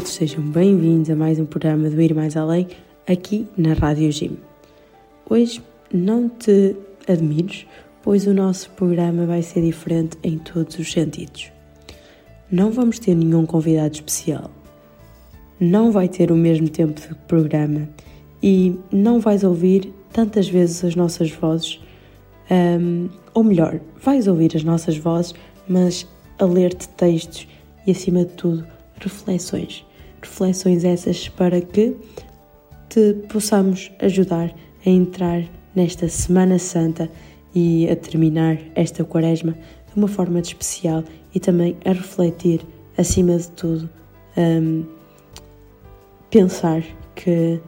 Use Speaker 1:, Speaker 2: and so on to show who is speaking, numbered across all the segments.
Speaker 1: todos, sejam bem-vindos a mais um programa do Ir Mais Além, aqui na Rádio Gym. Hoje não te admires, pois o nosso programa vai ser diferente em todos os sentidos. Não vamos ter nenhum convidado especial, não vai ter o mesmo tempo de programa e não vais ouvir tantas vezes as nossas vozes, um, ou melhor, vais ouvir as nossas vozes, mas a ler-te textos e, acima de tudo, reflexões. Reflexões essas para que te possamos ajudar a entrar nesta Semana Santa e a terminar esta Quaresma de uma forma de especial e também a refletir, acima de tudo, um, pensar que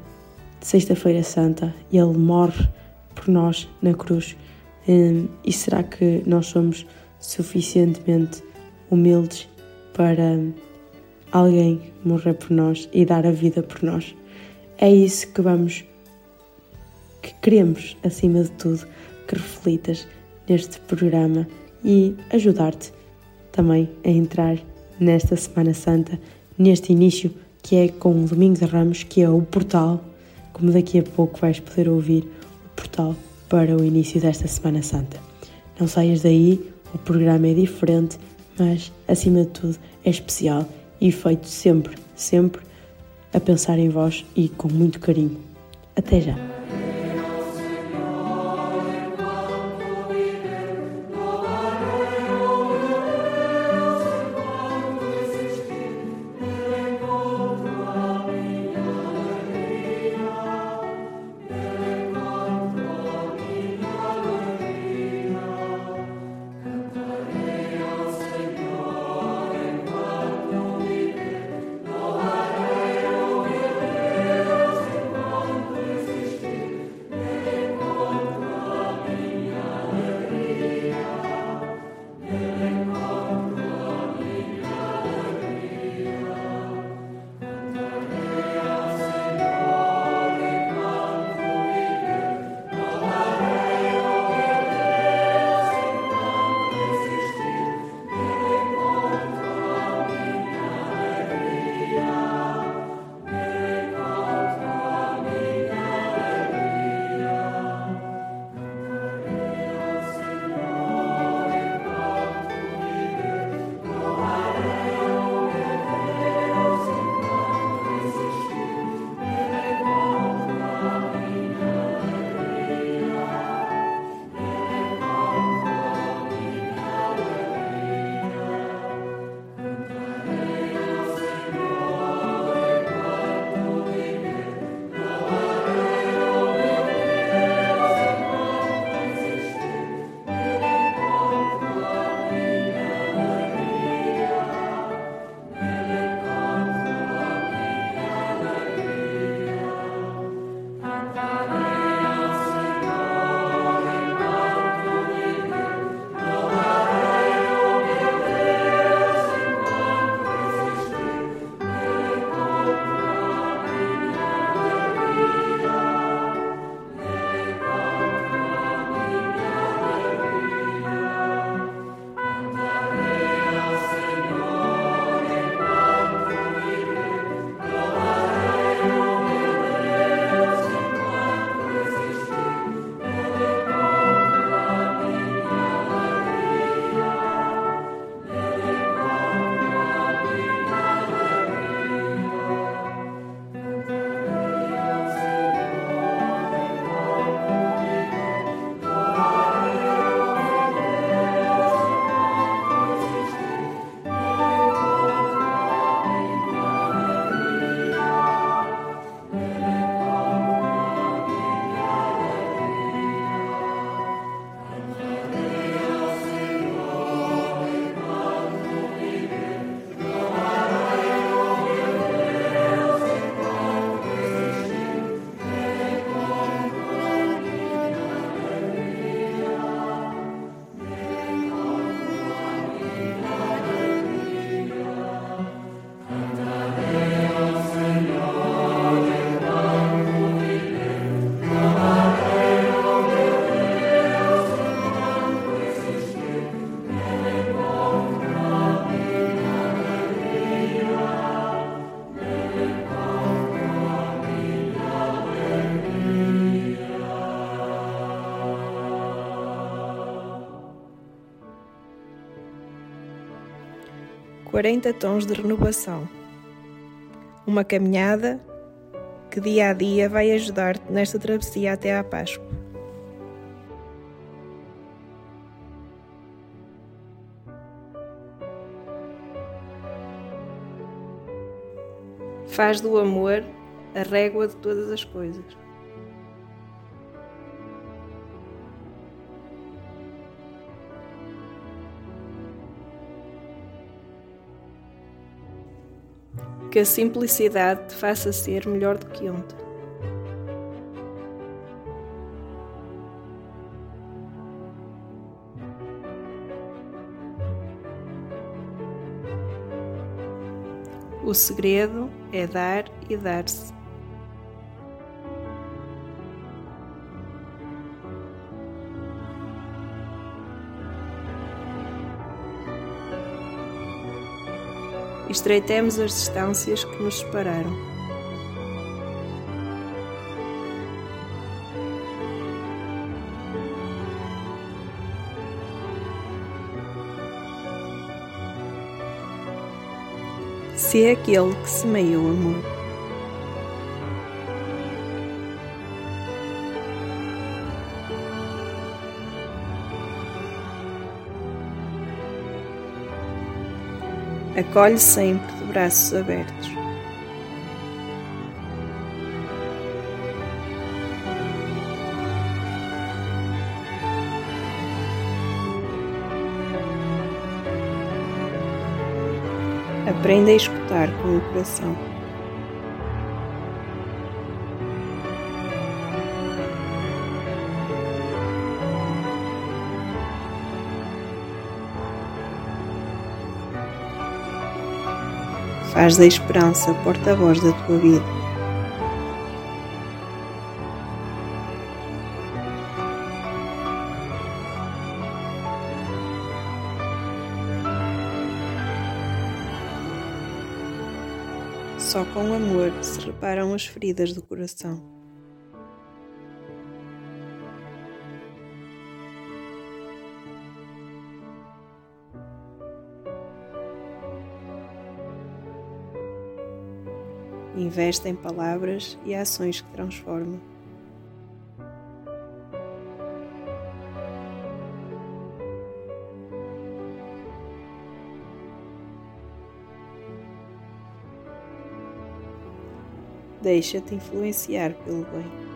Speaker 1: Sexta-feira Santa Ele morre por nós na cruz. Um, e será que nós somos suficientemente humildes para alguém morrer por nós e dar a vida por nós. É isso que vamos, que queremos, acima de tudo, que reflitas neste programa e ajudar-te também a entrar nesta Semana Santa, neste início que é com o Domingos de Ramos, que é o portal, como daqui a pouco vais poder ouvir, o portal para o início desta Semana Santa. Não saias daí, o programa é diferente, mas acima de tudo é especial e feito sempre, sempre a pensar em vós e com muito carinho. Até já!
Speaker 2: 40 tons de renovação. Uma caminhada que dia a dia vai ajudar-te nesta travessia até à Páscoa. Faz do amor a régua de todas as coisas. Que a simplicidade te faça ser melhor do que ontem. O segredo é dar e dar-se. Estreitemos as distâncias que nos separaram. Se é aquele que semeia o amor. Acolhe sempre de braços abertos. Aprenda a escutar com o coração. Faz da esperança porta-voz da tua vida. Só com amor se reparam as feridas do coração. Investe em palavras e ações que transformam. Deixa-te influenciar pelo bem.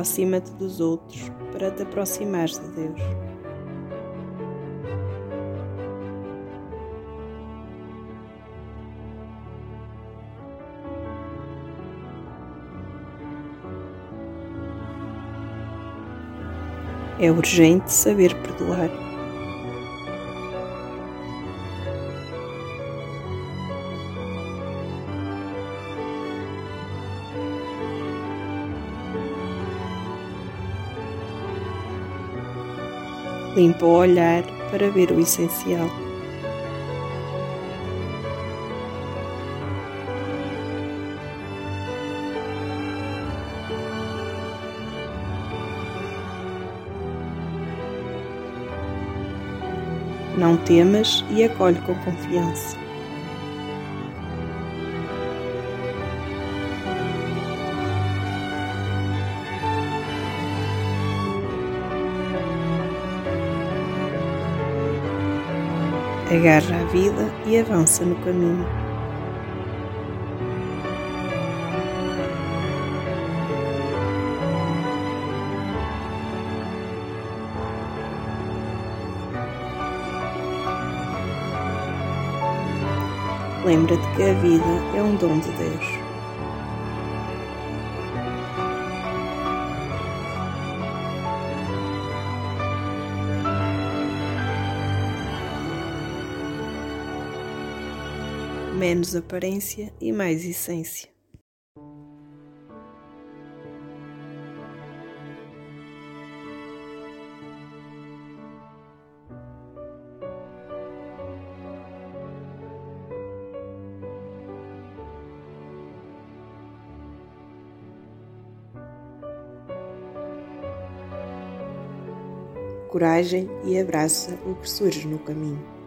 Speaker 2: Aproxima-te dos outros para te aproximares de Deus. É urgente saber perdoar. Limpa o olhar para ver o essencial. Não temas e acolhe com confiança. Agarra a vida e avança no caminho. Lembra-te que a vida é um dom de Deus. menos aparência e mais essência. coragem e abraça o que surge no caminho.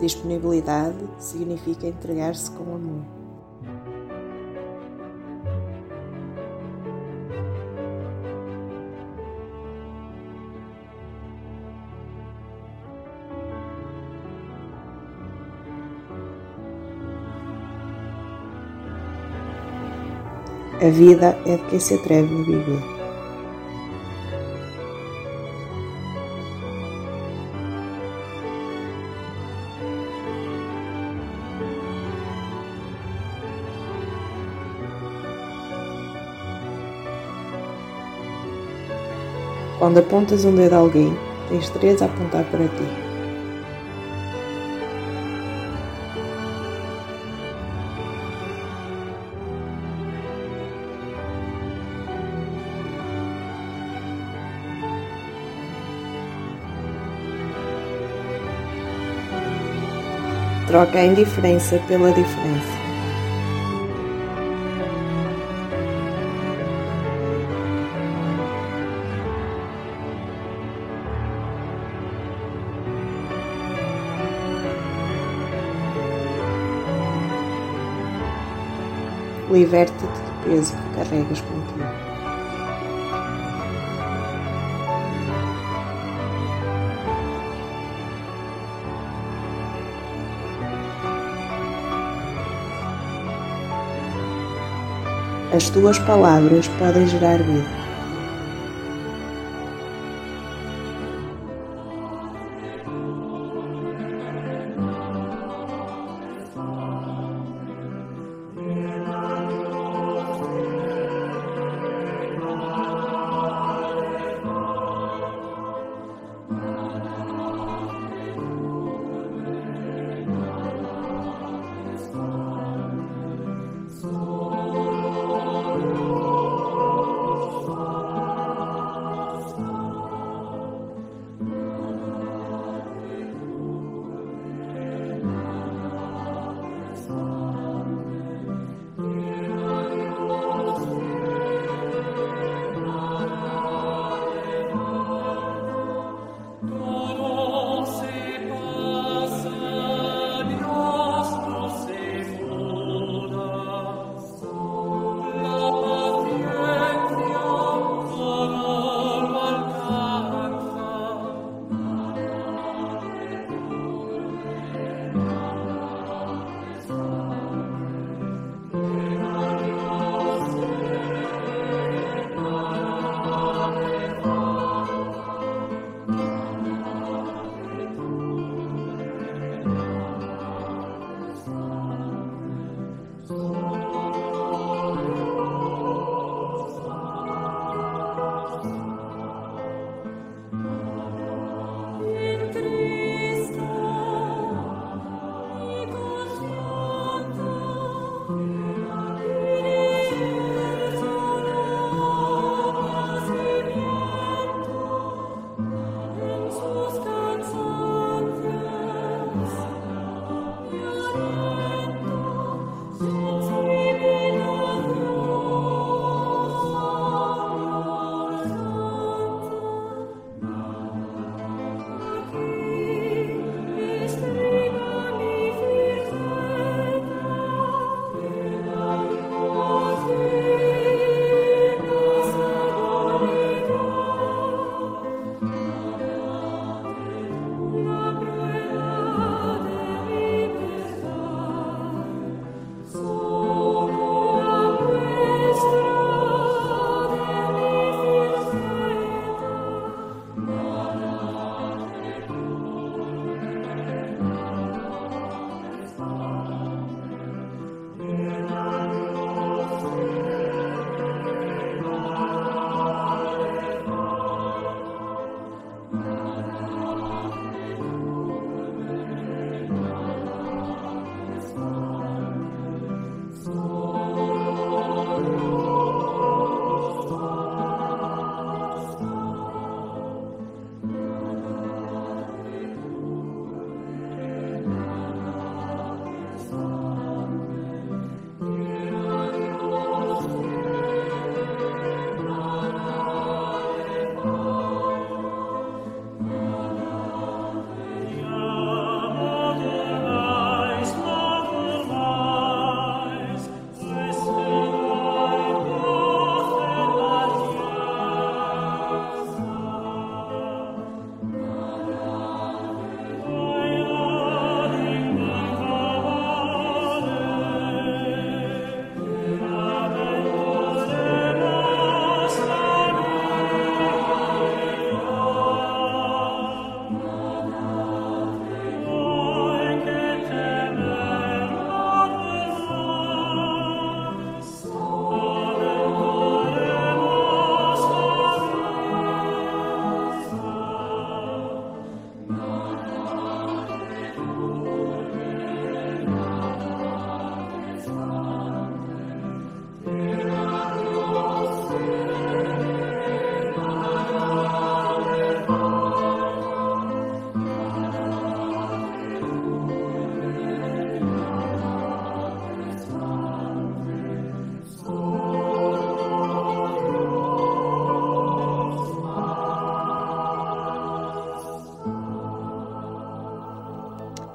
Speaker 2: Disponibilidade significa entregar-se com amor. A vida é de quem se atreve a viver. Quando apontas um dedo a alguém, tens três a apontar para ti. Troca a indiferença pela diferença. Liberta-te do peso que carregas contigo. As tuas palavras podem gerar vida.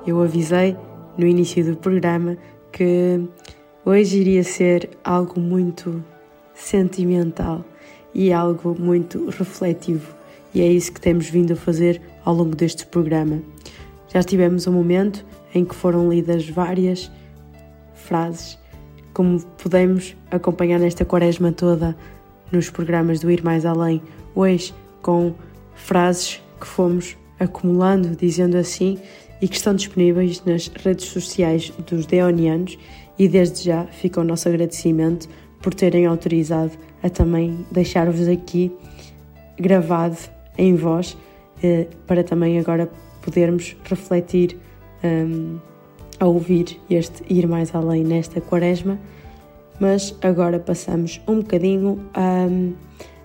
Speaker 1: Eu avisei no início do programa que hoje iria ser algo muito sentimental e algo muito refletivo, e é isso que temos vindo a fazer ao longo deste programa. Já tivemos um momento em que foram lidas várias frases, como podemos acompanhar nesta quaresma toda nos programas do Ir Mais Além, hoje com frases que fomos acumulando, dizendo assim, e que estão disponíveis nas redes sociais dos Deonianos e desde já fica o nosso agradecimento por terem autorizado a também deixar-vos aqui gravado em voz eh, para também agora podermos refletir um, a ouvir este ir mais além nesta quaresma. Mas agora passamos um bocadinho a,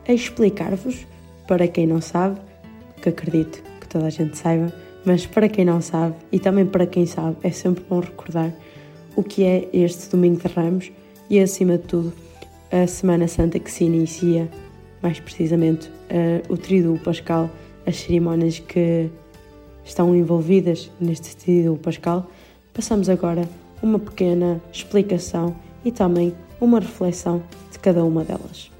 Speaker 1: a explicar-vos, para quem não sabe, que acredito que toda a gente saiba, mas para quem não sabe e também para quem sabe, é sempre bom recordar o que é este Domingo de Ramos e, acima de tudo, a Semana Santa que se inicia, mais precisamente uh, o Tríduo Pascal, as cerimónias que estão envolvidas neste Tríduo Pascal. Passamos agora uma pequena explicação e também uma reflexão de cada uma delas.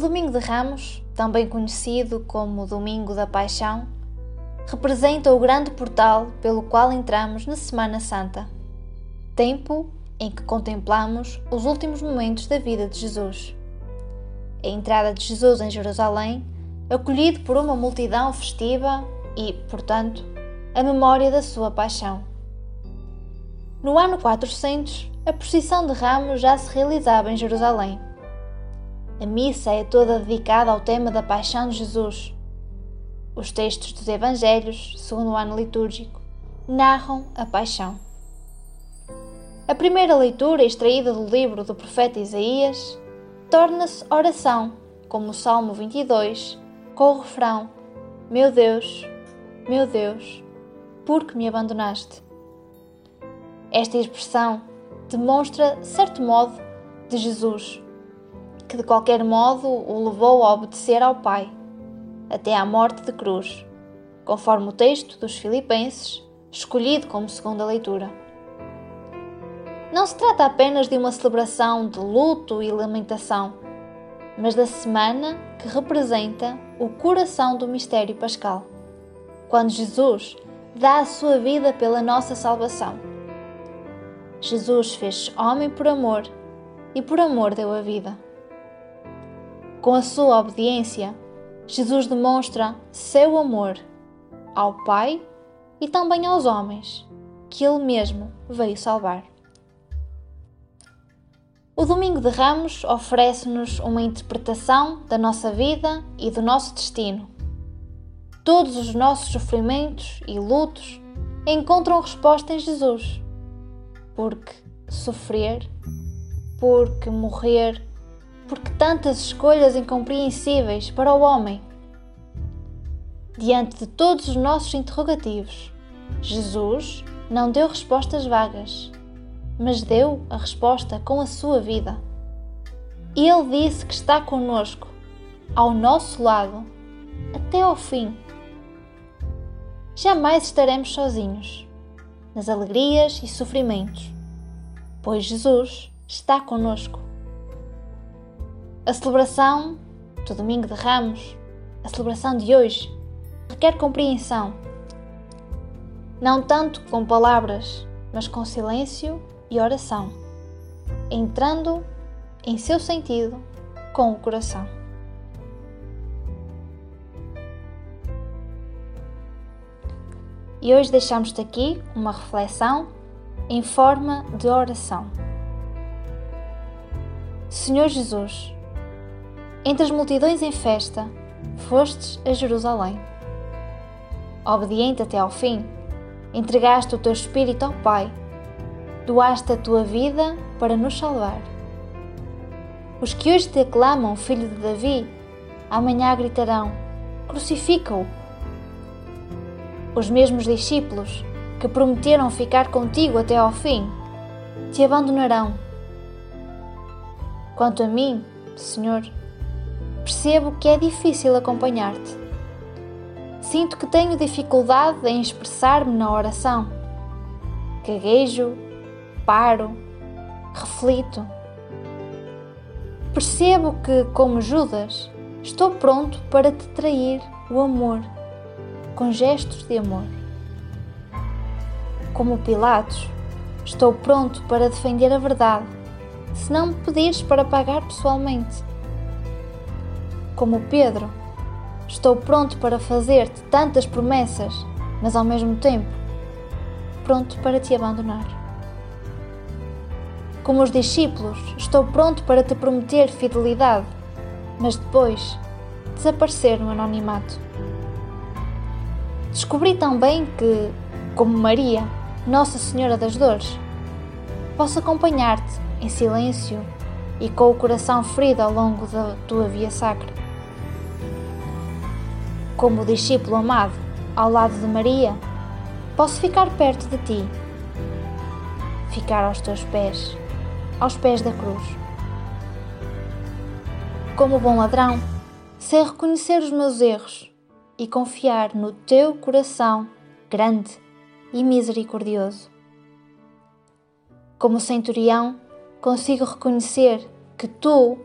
Speaker 3: Domingo de Ramos, também conhecido como Domingo da Paixão, representa o grande portal pelo qual entramos na Semana Santa, tempo em que contemplamos os últimos momentos da vida de Jesus. A entrada de Jesus em Jerusalém, acolhido por uma multidão festiva e, portanto, a memória da sua paixão. No ano 400, a procissão de Ramos já se realizava em Jerusalém. A missa é toda dedicada ao tema da paixão de Jesus. Os textos dos Evangelhos, segundo o ano litúrgico, narram a paixão. A primeira leitura, extraída do livro do profeta Isaías, torna-se oração, como o Salmo 22, com o refrão: Meu Deus, meu Deus, por que me abandonaste? Esta expressão demonstra certo modo de Jesus, que de qualquer modo o levou a obedecer ao Pai, até à morte de cruz, conforme o texto dos Filipenses, escolhido como segunda leitura. Não se trata apenas de uma celebração de luto e lamentação, mas da semana que representa o coração do mistério pascal, quando Jesus dá a sua vida pela nossa salvação. Jesus fez homem por amor e por amor deu a vida. Com a sua obediência, Jesus demonstra seu amor ao Pai e também aos homens, que Ele mesmo veio salvar. O Domingo de Ramos oferece-nos uma interpretação da nossa vida e do nosso destino. Todos os nossos sofrimentos e lutos encontram resposta em Jesus. Porque sofrer, porque morrer, porque tantas escolhas incompreensíveis para o homem. Diante de todos os nossos interrogativos, Jesus não deu respostas vagas mas deu a resposta com a sua vida. Ele disse que está conosco, ao nosso lado, até ao fim. Jamais estaremos sozinhos, nas alegrias e sofrimentos, pois Jesus está conosco. A celebração do Domingo de Ramos, a celebração de hoje, requer compreensão. Não tanto com palavras, mas com silêncio e oração, entrando em seu sentido com o coração. E hoje deixamos-te aqui uma reflexão em forma de oração. Senhor Jesus, entre as multidões em festa, fostes a Jerusalém. Obediente até ao fim, entregaste o teu espírito ao Pai doaste a tua vida para nos salvar. Os que hoje te aclamam, filho de Davi, amanhã gritarão: Crucifica-o. Os mesmos discípulos que prometeram ficar contigo até ao fim te abandonarão. Quanto a mim, Senhor, percebo que é difícil acompanhar-te. Sinto que tenho dificuldade em expressar-me na oração. Gaguejo paro, reflito. Percebo que, como Judas, estou pronto para te trair o amor, com gestos de amor. Como Pilatos, estou pronto para defender a verdade, se não me pedires para pagar pessoalmente. Como Pedro, estou pronto para fazer-te tantas promessas, mas ao mesmo tempo, pronto para te abandonar. Como os discípulos, estou pronto para te prometer fidelidade, mas depois desaparecer no anonimato. Descobri também que, como Maria, Nossa Senhora das Dores, posso acompanhar-te em silêncio e com o coração ferido ao longo da tua via sacra. Como discípulo amado ao lado de Maria, posso ficar perto de ti, ficar aos teus pés aos pés da cruz. Como bom ladrão, sei reconhecer os meus erros e confiar no teu coração grande e misericordioso. Como centurião, consigo reconhecer que tu,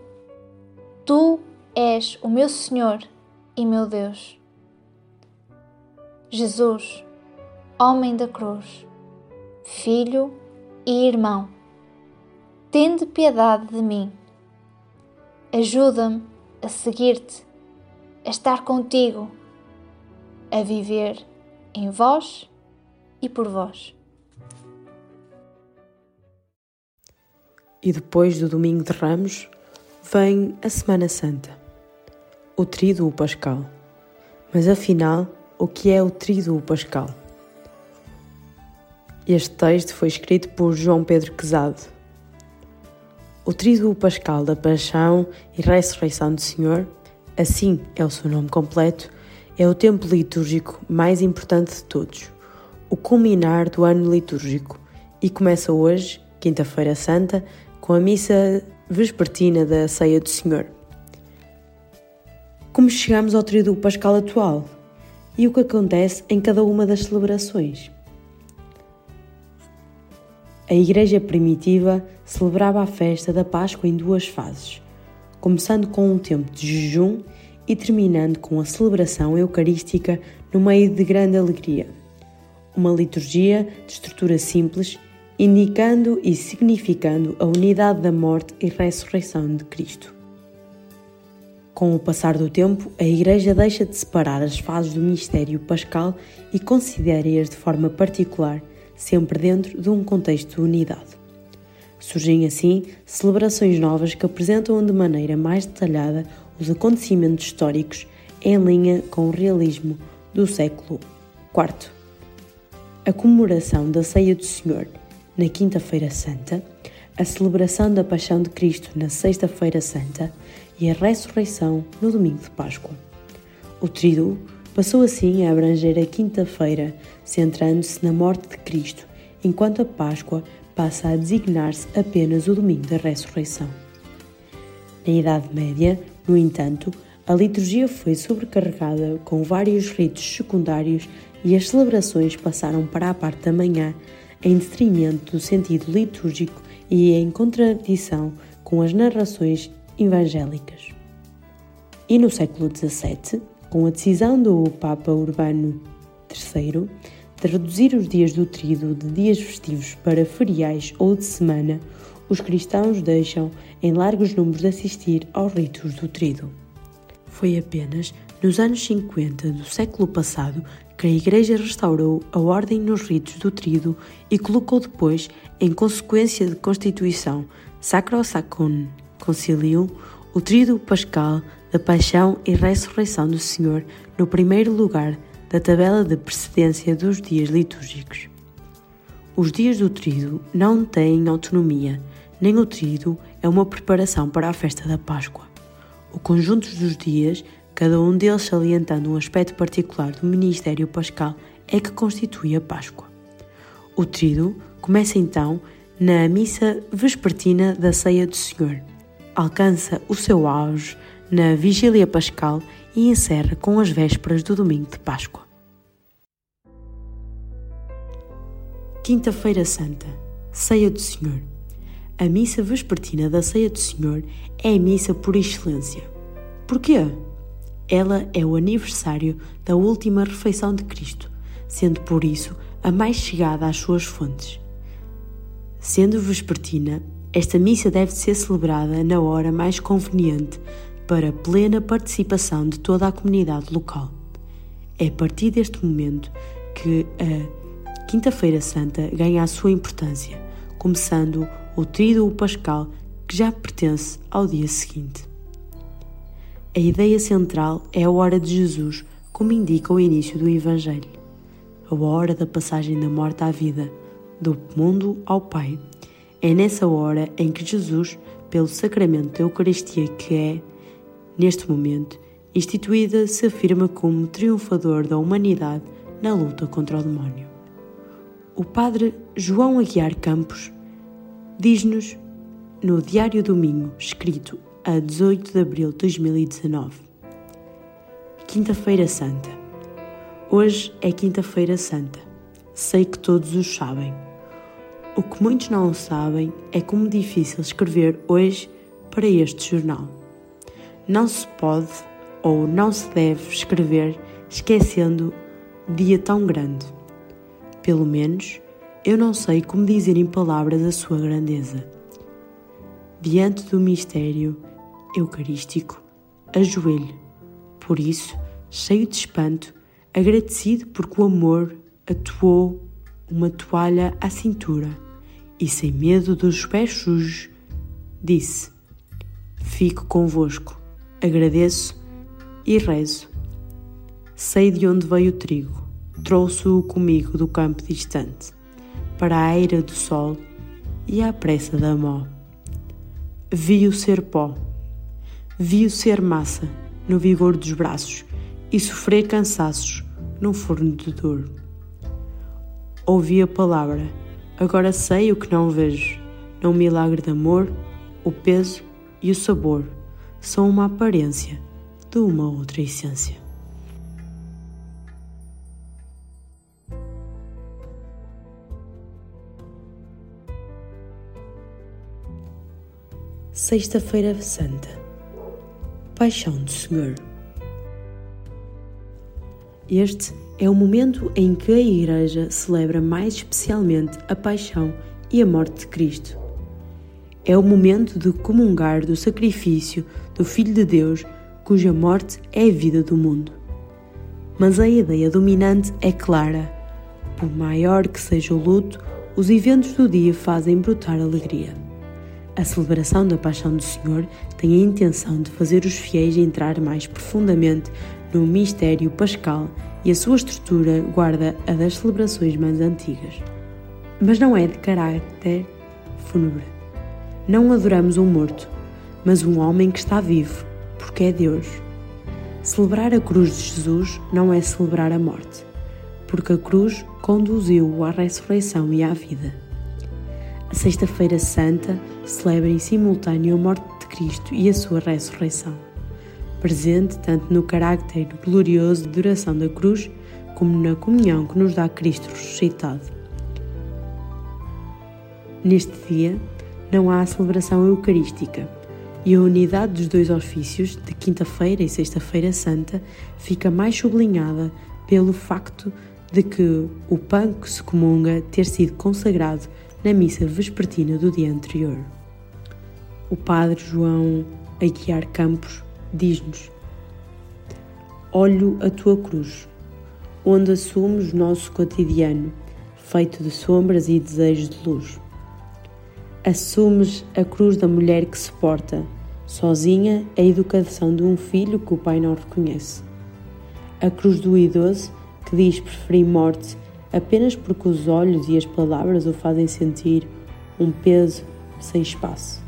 Speaker 3: tu és o meu Senhor e meu Deus. Jesus, homem da cruz, filho e irmão, tende piedade de mim. Ajuda-me a seguir-te, a estar contigo, a viver em vós e por vós.
Speaker 1: E depois do Domingo de Ramos, vem a Semana Santa, o Tríduo Pascal. Mas afinal, o que é o Tríduo Pascal? Este texto foi escrito por João Pedro Quezado. O Tríduo Pascal da Paixão e Ressurreição do Senhor, assim é o seu nome completo, é o tempo litúrgico mais importante de todos, o culminar do ano litúrgico, e começa hoje, Quinta-feira Santa, com a missa vespertina da Ceia do Senhor. Como chegamos ao tríduo pascal atual e o que acontece em cada uma das celebrações? A Igreja primitiva celebrava a festa da Páscoa em duas fases, começando com um tempo de jejum e terminando com a celebração eucarística no meio de grande alegria. Uma liturgia de estrutura simples indicando e significando a unidade da morte e ressurreição de Cristo. Com o passar do tempo, a Igreja deixa de separar as fases do mistério pascal e considera-as de forma particular, sempre dentro de um contexto de unidade. Surgem assim celebrações novas que apresentam de maneira mais detalhada os acontecimentos históricos em linha com o realismo do século IV. A comemoração da Ceia do Senhor na Quinta-feira Santa, a celebração da Paixão de Cristo na Sexta-feira Santa e a ressurreição no Domingo de Páscoa. O Tríduo passou assim a abranger a Quinta-feira, centrando-se na morte de Cristo, enquanto a Páscoa passa a designar-se apenas o Domingo da Ressurreição. Na Idade Média, no entanto, a liturgia foi sobrecarregada com vários ritos secundários e as celebrações passaram para a parte da manhã, em detrimento do sentido litúrgico e em contradição com as narrações evangélicas. E no século XVII, com a decisão do Papa Urbano III de reduzir os dias do trido de dias festivos para feriais ou de semana, os cristãos deixam em largos números de assistir aos ritos do trido. Foi apenas nos anos 50 do século passado que a Igreja restaurou a ordem nos ritos do trido e colocou depois, em consequência de Constituição Sacro Concilium, o trido pascal da Paixão e Ressurreição do Senhor no primeiro lugar da tabela de precedência dos dias litúrgicos. Os dias do trido não têm autonomia, nem o trido é uma preparação para a festa da Páscoa. O conjunto dos dias cada um deles salientando um aspecto particular do ministério pascal, é que constitui a Páscoa. O Tríduo começa então na missa vespertina da Ceia do Senhor, alcança o seu auge na Vigília Pascal e encerra com as vésperas do domingo de Páscoa. Quinta-feira Santa, Ceia do Senhor. A missa vespertina da Ceia do Senhor é a missa por excelência. Porquê? Ela é o aniversário da última refeição de Cristo, sendo por isso a mais chegada às suas fontes. Sendo vespertina, esta missa deve ser celebrada na hora mais conveniente para plena participação de toda a comunidade local. É a partir deste momento que a Quinta-feira Santa ganha a sua importância, começando o Tríduo Pascal que já pertence ao dia seguinte. A ideia central é a hora de Jesus, como indica o início do Evangelho. A hora da passagem da morte à vida, do mundo ao Pai. É nessa hora em que Jesus, pelo sacramento da Eucaristia que é, neste momento, instituída, se afirma como triunfador da humanidade na luta contra o demónio. O padre João Aguiar Campos diz-nos no Diário Domingo, escrito a 18 de abril de 2019. Quinta-feira Santa. Hoje é Quinta-feira Santa. Sei que todos os sabem. O que muitos não sabem é como difícil escrever hoje para este jornal. não se pode ou não se deve escrever esquecendo dia tão grande. Pelo menos, eu não sei como dizer em palavras a sua grandeza. Diante do mistério eucarístico, ajoelho. Por isso, cheio de espanto, agradecido porque o amor atuou uma toalha à cintura e, sem medo dos pés sujos, disse: Fico convosco, agradeço e rezo. Sei de onde veio o trigo, trouxe-o comigo do campo distante, para a eira do sol e à pressa da mó. Vi-o ser pó, vi-o ser massa no vigor dos braços e sofrer cansaços num forno de dor. Ouvi a palavra, agora sei o que não vejo, num milagre de amor, o peso e o sabor são uma aparência de uma outra essência. Sexta-feira Santa. Paixão do Senhor. Este é o momento em que a Igreja celebra mais especialmente a paixão e a morte de Cristo. É o momento de comungar do sacrifício do Filho de Deus, cuja morte é a vida do mundo. Mas a ideia dominante é clara. Por maior que seja o luto, os eventos do dia fazem brotar alegria. A celebração da Paixão do Senhor tem a intenção de fazer os fiéis entrar mais profundamente no mistério pascal e a sua estrutura guarda a das celebrações mais antigas. Mas não é de caráter fúnebre. Não adoramos um morto, mas um homem que está vivo, porque é Deus. Celebrar a cruz de Jesus não é celebrar a morte, porque a cruz conduziu-o à ressurreição e à vida. A Sexta-feira Santa celebra em simultâneo a morte de Cristo e a sua ressurreição, presente tanto no carácter glorioso de duração da cruz como na comunhão que nos dá Cristo ressuscitado. Neste dia, não há celebração eucarística e a unidade dos dois ofícios, de Quinta-feira e Sexta-feira Santa, fica mais sublinhada pelo facto de que o pão que se comunga ter sido consagrado na missa vespertina do dia anterior. O Padre João Aguiar Campos diz-nos: Olho a tua cruz, onde assumes o nosso cotidiano, feito de sombras e desejos de luz. Assumes a cruz da mulher que se porta, sozinha, a educação de um filho que o pai não reconhece. A cruz do idoso que diz preferir morte apenas porque os olhos e as palavras o fazem sentir um peso sem espaço.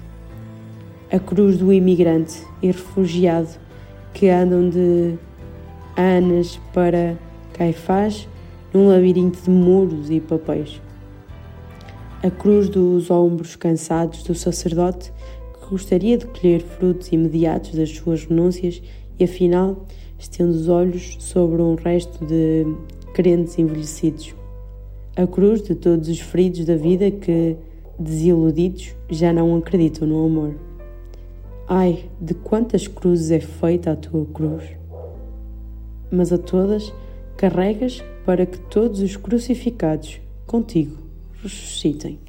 Speaker 1: A cruz do imigrante e refugiado que andam de Anas para Caifás num labirinto de muros e papéis. A cruz dos ombros cansados do sacerdote que gostaria de colher frutos imediatos das suas renúncias e afinal estende os olhos sobre um resto de crentes envelhecidos. A cruz de todos os feridos da vida que, desiludidos, já não acreditam no amor. Ai, de quantas cruzes é feita a tua cruz! Mas a todas carregas para que todos os crucificados contigo ressuscitem.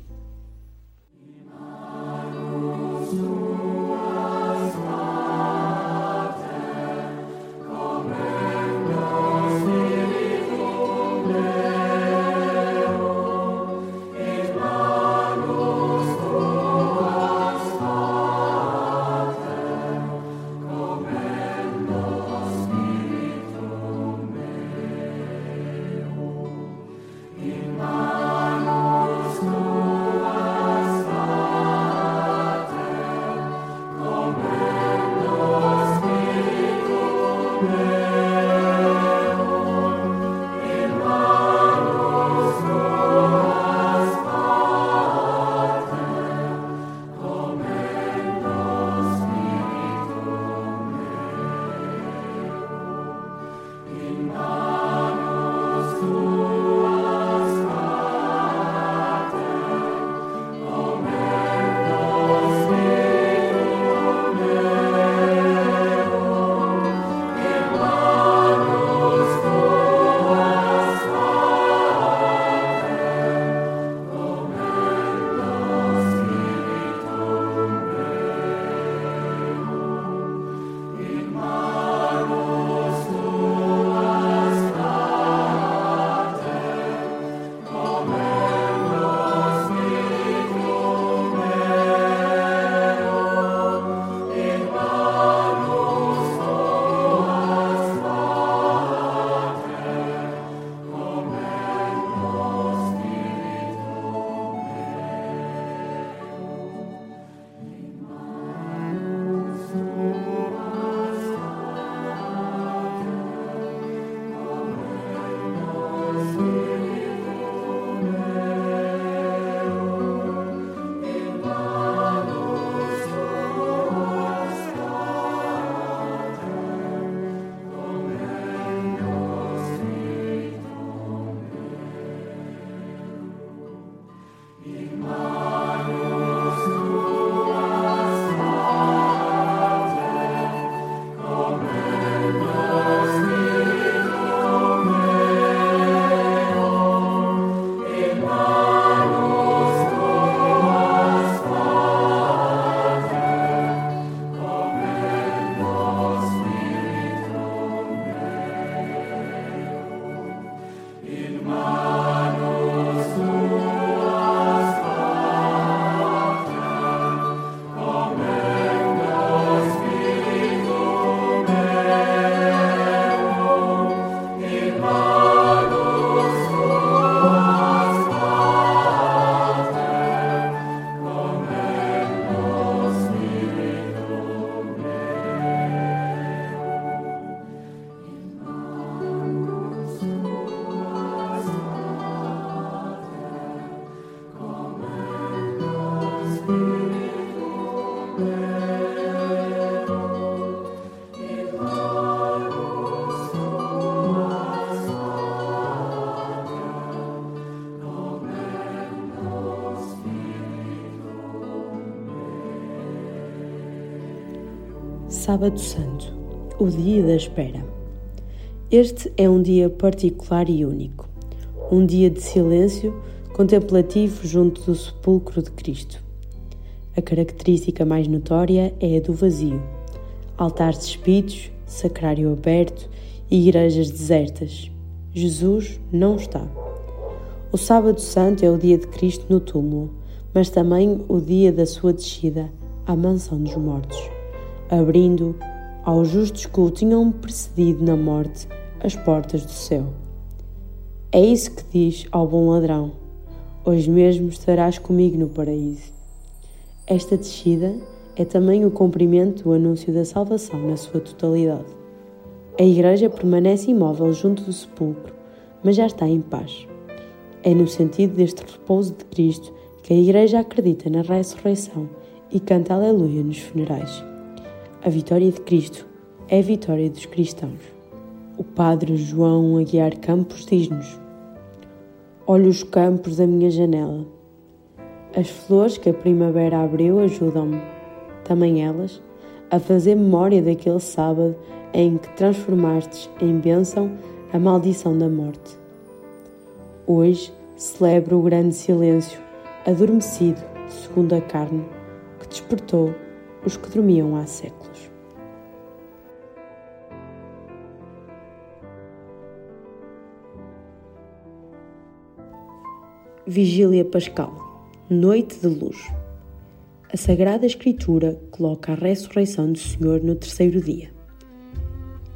Speaker 1: Sábado Santo, o dia da espera. Este é um dia particular e único, um dia de silêncio contemplativo junto do sepulcro de Cristo. A característica mais notória é a do vazio. Altares despidos, sacrário aberto e igrejas desertas. Jesus não está. O Sábado Santo é o dia de Cristo no túmulo, mas também o dia da sua descida à mansão dos mortos, abrindo aos justos que o tinham precedido na morte as portas do céu. É isso que diz ao bom ladrão: Hoje mesmo estarás comigo no paraíso. Esta descida é também o cumprimento do anúncio da salvação na sua totalidade. A Igreja permanece imóvel junto do sepulcro, mas já está em paz. É no sentido deste repouso de Cristo que a Igreja acredita na ressurreição e canta Aleluia nos funerais. A vitória de Cristo é a vitória dos cristãos. O Padre João Aguiar Campos diz-nos: Olho os campos da minha janela. As flores que a primavera abriu ajudam-me, também elas, a fazer memória daquele sábado em que transformastes em bênção a maldição da morte. Hoje celebro o grande silêncio, adormecido, segundo a carne, que despertou os que dormiam há séculos. Vigília Pascal Noite de Luz A Sagrada Escritura coloca a ressurreição do Senhor no terceiro dia.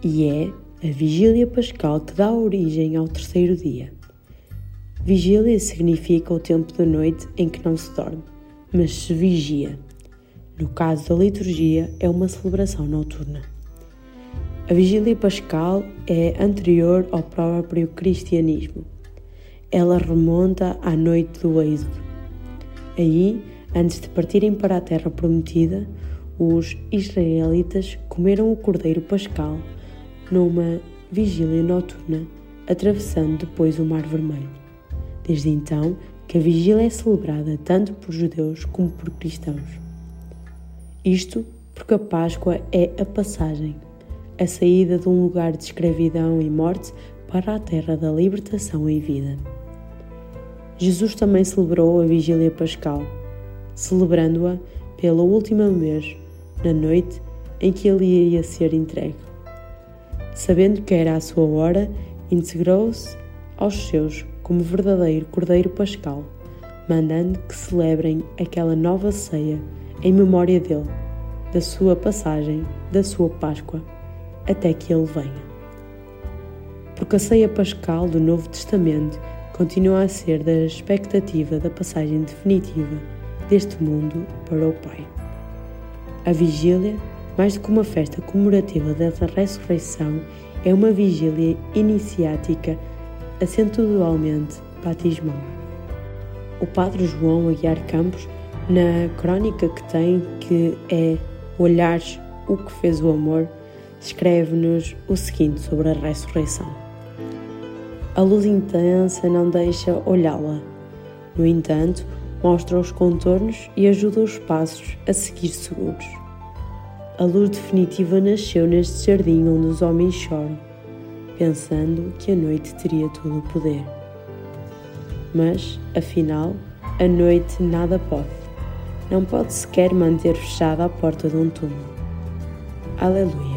Speaker 1: E é a Vigília Pascal que dá origem ao terceiro dia Vigília significa o tempo da noite em que não se dorme, mas se vigia. No caso da liturgia, é uma celebração noturna. A vigília pascal é anterior ao próprio cristianismo. Ela remonta à noite do Êxodo. Aí, antes de partirem para a terra prometida, os israelitas comeram o cordeiro pascal numa vigília noturna, atravessando depois o Mar Vermelho. Desde então que a vigília é celebrada tanto por judeus como por cristãos. Isto porque a Páscoa é a passagem, a saída de um lugar de escravidão e morte para a terra da libertação e vida. Jesus também celebrou a vigília pascal, celebrando-a pela última vez, na noite em que ele iria ser entregue. Sabendo que era a sua hora, integrou-se aos seus como verdadeiro Cordeiro Pascal, mandando que celebrem aquela nova ceia em memória dele, da sua passagem, da sua Páscoa, até que ele venha. Porque a ceia pascal do Novo Testamento continua a ser da expectativa da passagem definitiva deste mundo para o Pai. A vigília, mais do que uma festa comemorativa da ressurreição, é uma vigília iniciática acentualmente batismal. O padre João Aguiar Campos, na crónica que tem, que é Olhares o que fez o amor, escreve-nos o seguinte sobre a ressurreição. A luz intensa não deixa olhá-la. No entanto, mostra os contornos e ajuda os passos a seguir seguros. A luz definitiva nasceu neste jardim onde os homens choram pensando que a noite teria todo o poder. Mas, afinal, a noite nada pode. Não pode sequer manter fechada a porta de um túmulo. Aleluia.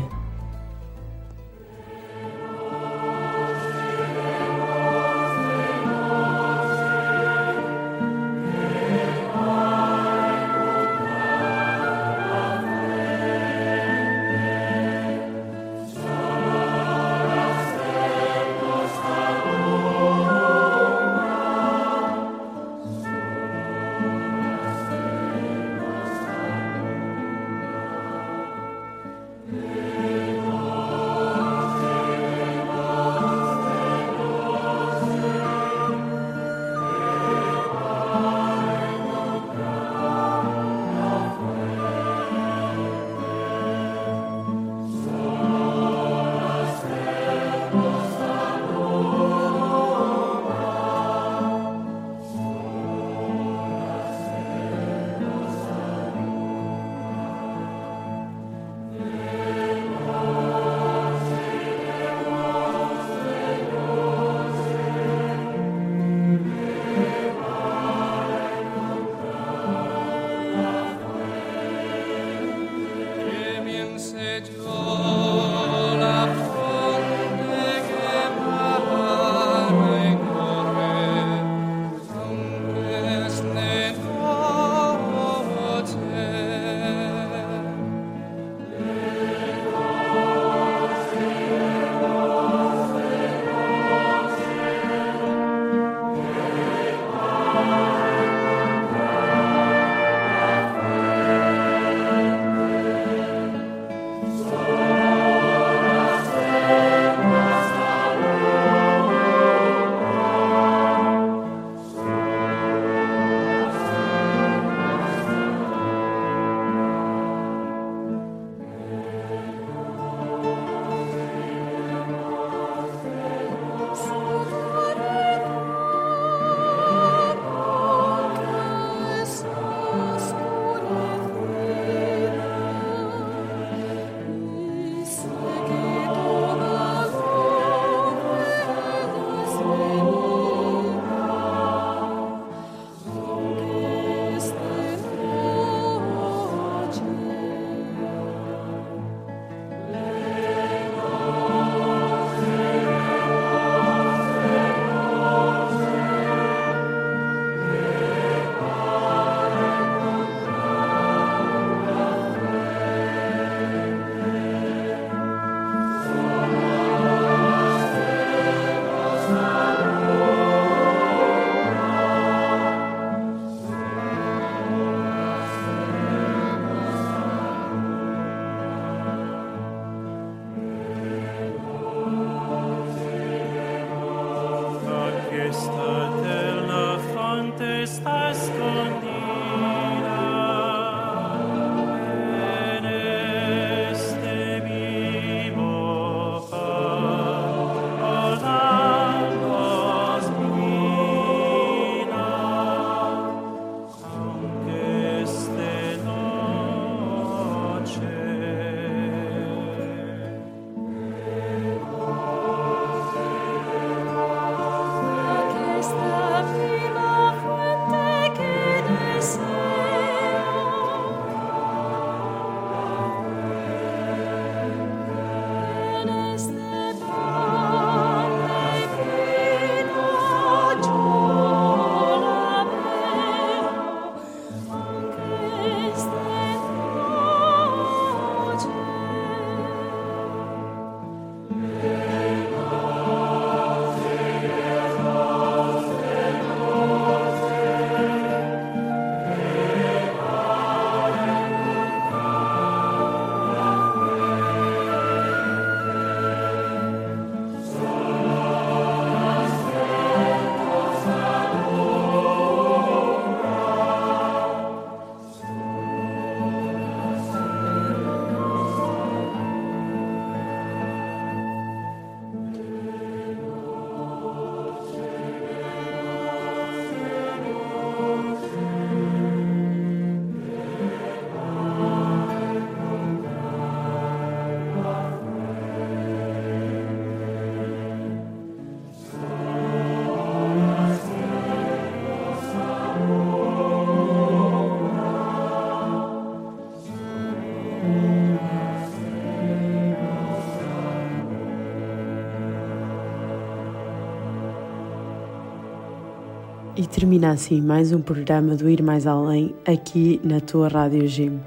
Speaker 1: Termina assim mais um programa do Ir Mais Além aqui na tua Rádio Gym.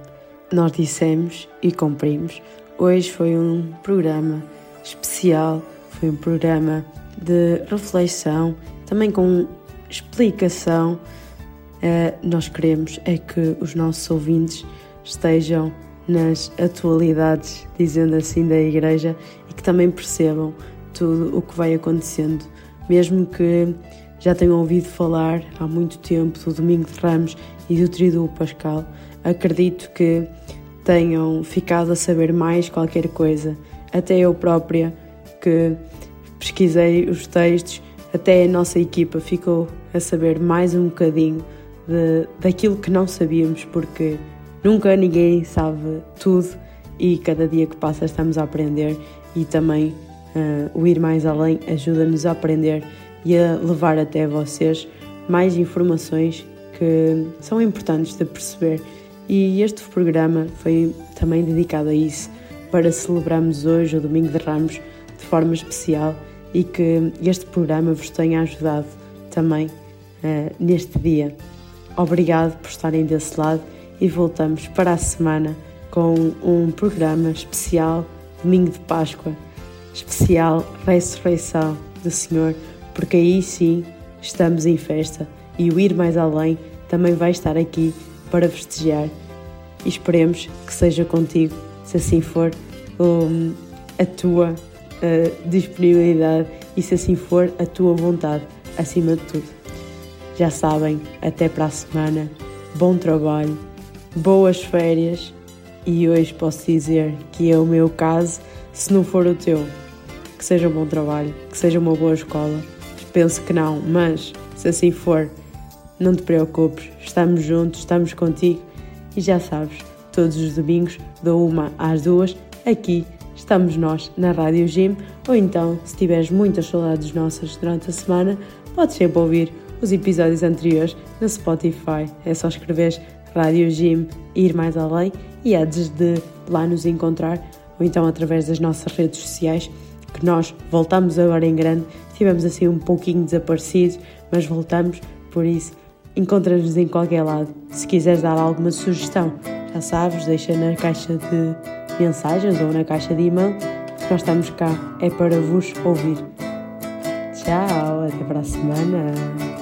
Speaker 1: Nós dissemos e cumprimos. Hoje foi um programa especial, foi um programa de reflexão, também com explicação. Uh, nós queremos é que os nossos ouvintes estejam nas atualidades, dizendo assim, da Igreja e que também percebam tudo o que vai acontecendo, mesmo que já tenham ouvido falar há muito tempo do Domingo de Ramos e do Triduo Pascal. Acredito que tenham ficado a saber mais qualquer coisa, até eu própria que pesquisei os textos, até a nossa equipa ficou a saber mais um bocadinho de, daquilo que não sabíamos, porque nunca ninguém sabe tudo e cada dia que passa estamos a aprender. E também uh, o ir mais além ajuda-nos a aprender e a levar até vocês mais informações que são importantes de perceber. E este programa foi também dedicado a isso, para celebrarmos hoje o Domingo de Ramos de forma especial e que este programa vos tenha ajudado também uh, neste dia. Obrigado por estarem desse lado e voltamos para a semana com um programa especial Domingo de Páscoa, especial Ressurreição do Senhor porque aí sim estamos em festa e o ir mais além também vai estar aqui para festejar. E esperemos que seja contigo, se assim for, um, a tua uh, disponibilidade e se assim for, a tua vontade, acima de tudo. Já sabem, até para a semana, bom trabalho, boas férias e hoje posso dizer que é o meu caso, se não for o teu. Que seja um bom trabalho, que seja uma boa escola penso que não, mas se assim for, não te preocupes, estamos juntos, estamos contigo e já sabes, todos os domingos, da uma às duas, aqui estamos nós na Rádio Gym, ou então, se tiveres muitas saudades nossas durante a semana, podes sempre ouvir os episódios anteriores no Spotify. É só escrever Rádio Gym ir mais além e antes de lá nos encontrar, ou então através das nossas redes sociais, que nós voltamos agora em grande Estivemos assim um pouquinho desaparecidos, mas voltamos, por isso encontra-nos em qualquer lado. Se quiseres dar alguma sugestão, já sabes, deixa na caixa de mensagens ou na caixa de e-mail. Nós estamos cá, é para vos ouvir. Tchau, até para a semana.